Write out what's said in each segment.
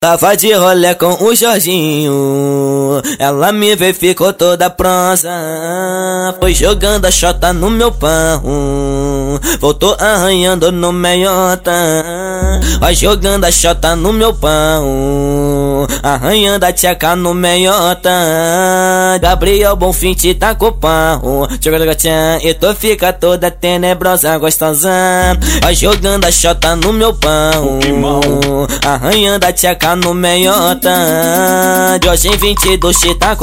Tava de rolê com o Jorginho. Ela me veio ficou toda pronta. Foi jogando a chota no meu pão. Voltou arranhando no meiota. Vai jogando a chota no meu pão. Arranhando a tcheca no meiota. Gabriel Bonfim te tá com gatinha e tu fica toda tenebrosa, gostosa. Vai jogando a chota no meu pão. Arranhando a tcheca tá? No meiota Jorge 22 te tá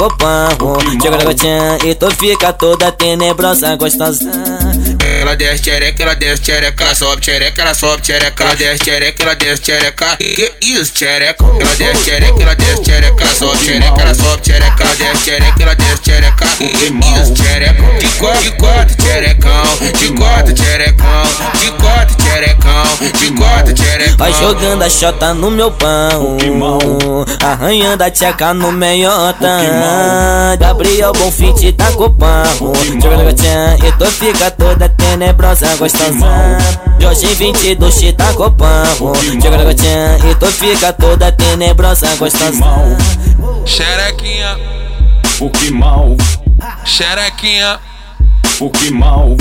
na gotinha e tu fica toda tenebrosa, gostosa ela desce tchereca, ela desce tchereca, ela sobe tchereca, ela sobe tchereca, ela desce tchereca, ela desce que isso tchereca, ela desce tchereca, ela desce tchereca, ela sobe tchereca, ela sobe tchereca, ela desce tchereca, ela desce que isso tchereca, de quatro, de quatro tcherecão, de quatro tcherecão, de quatro tcherecão, de quatro tcherecão. Vai jogando a chota no meu pão, arranhando a tcheca no meiota, Gabriel Bonfim te tá com pão, jogando gatinha e tu fica toda tenebrosa, gostosa. Jorge 22 te tá com pão, jogando gatinha e tu fica toda tenebrosa, gostosa. Xerequinha, o que mal, xerequinha, o que mal,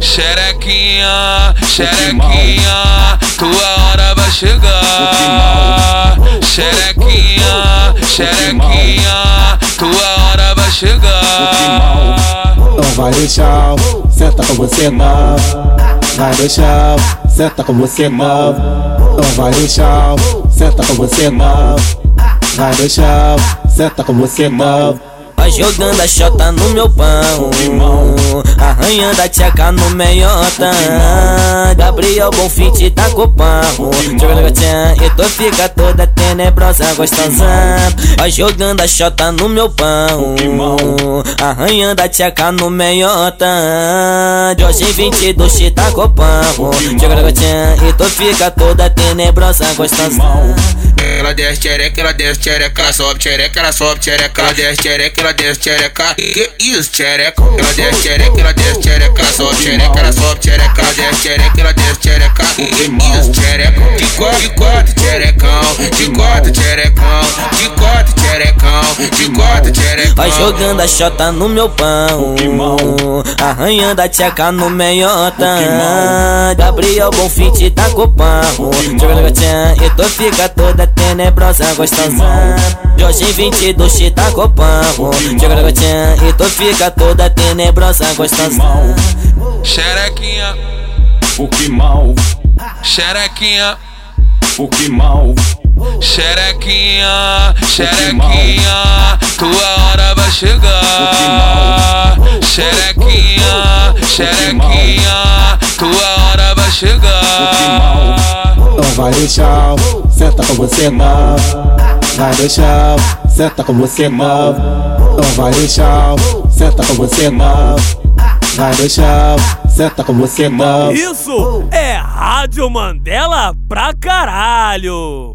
xerequinha, xerequinha, Vai deixar, senta com você não. Vai deixar, senta com você não. Não vai deixar, senta com você não. Vai deixar, senta com você não. Vai jogando a chota no meu pão. Arranhando a tcheca no meiota Gabriel Bonfim te tá com pão Jogando gatinha e tu fica toda tenebrosa, gostosa Vai jogando a chota no meu pão. Arranhando a tcheca no meiota Jorge 22 te tá com pão Jogando gatinha e tu fica toda tenebrosa, gostosa ela desce tchereca, ela desce tchereca, ela sobe tchereca, ela sobe tchereca, ela desce tchereca, ela desce tchereca, que isso tchereca, ela desce tchereca, ela desce tchereca, ela sobe tchereca, ela sobe tchereca, ela desce tchereca, ela desce tchereca, que isso tchereca, de quatro, de de quatro tcherecão, de quatro tcherecão, de quatro. Vai jogando a chota no meu pão, arranhando a tcheca no meiota, Gabriel Bonfim te tá com pão, jogando gatinha e tu fica toda tenebrosa, gostosa. Jorge 22 te tá com pão, jogando gatinha e tu fica toda tenebrosa, gostosa. Xerequinha, O que mal, xerequinha, o que mal, xerequinha, xerequinha, tua hora chegar. Xerequinha, xerequinha, tua hora vai chegar. não vai deixar, senta com você não. Vai deixar, senta com você não. Não vai deixar, senta com você não. Vai deixar, senta com você não. Isso é Rádio Mandela pra caralho!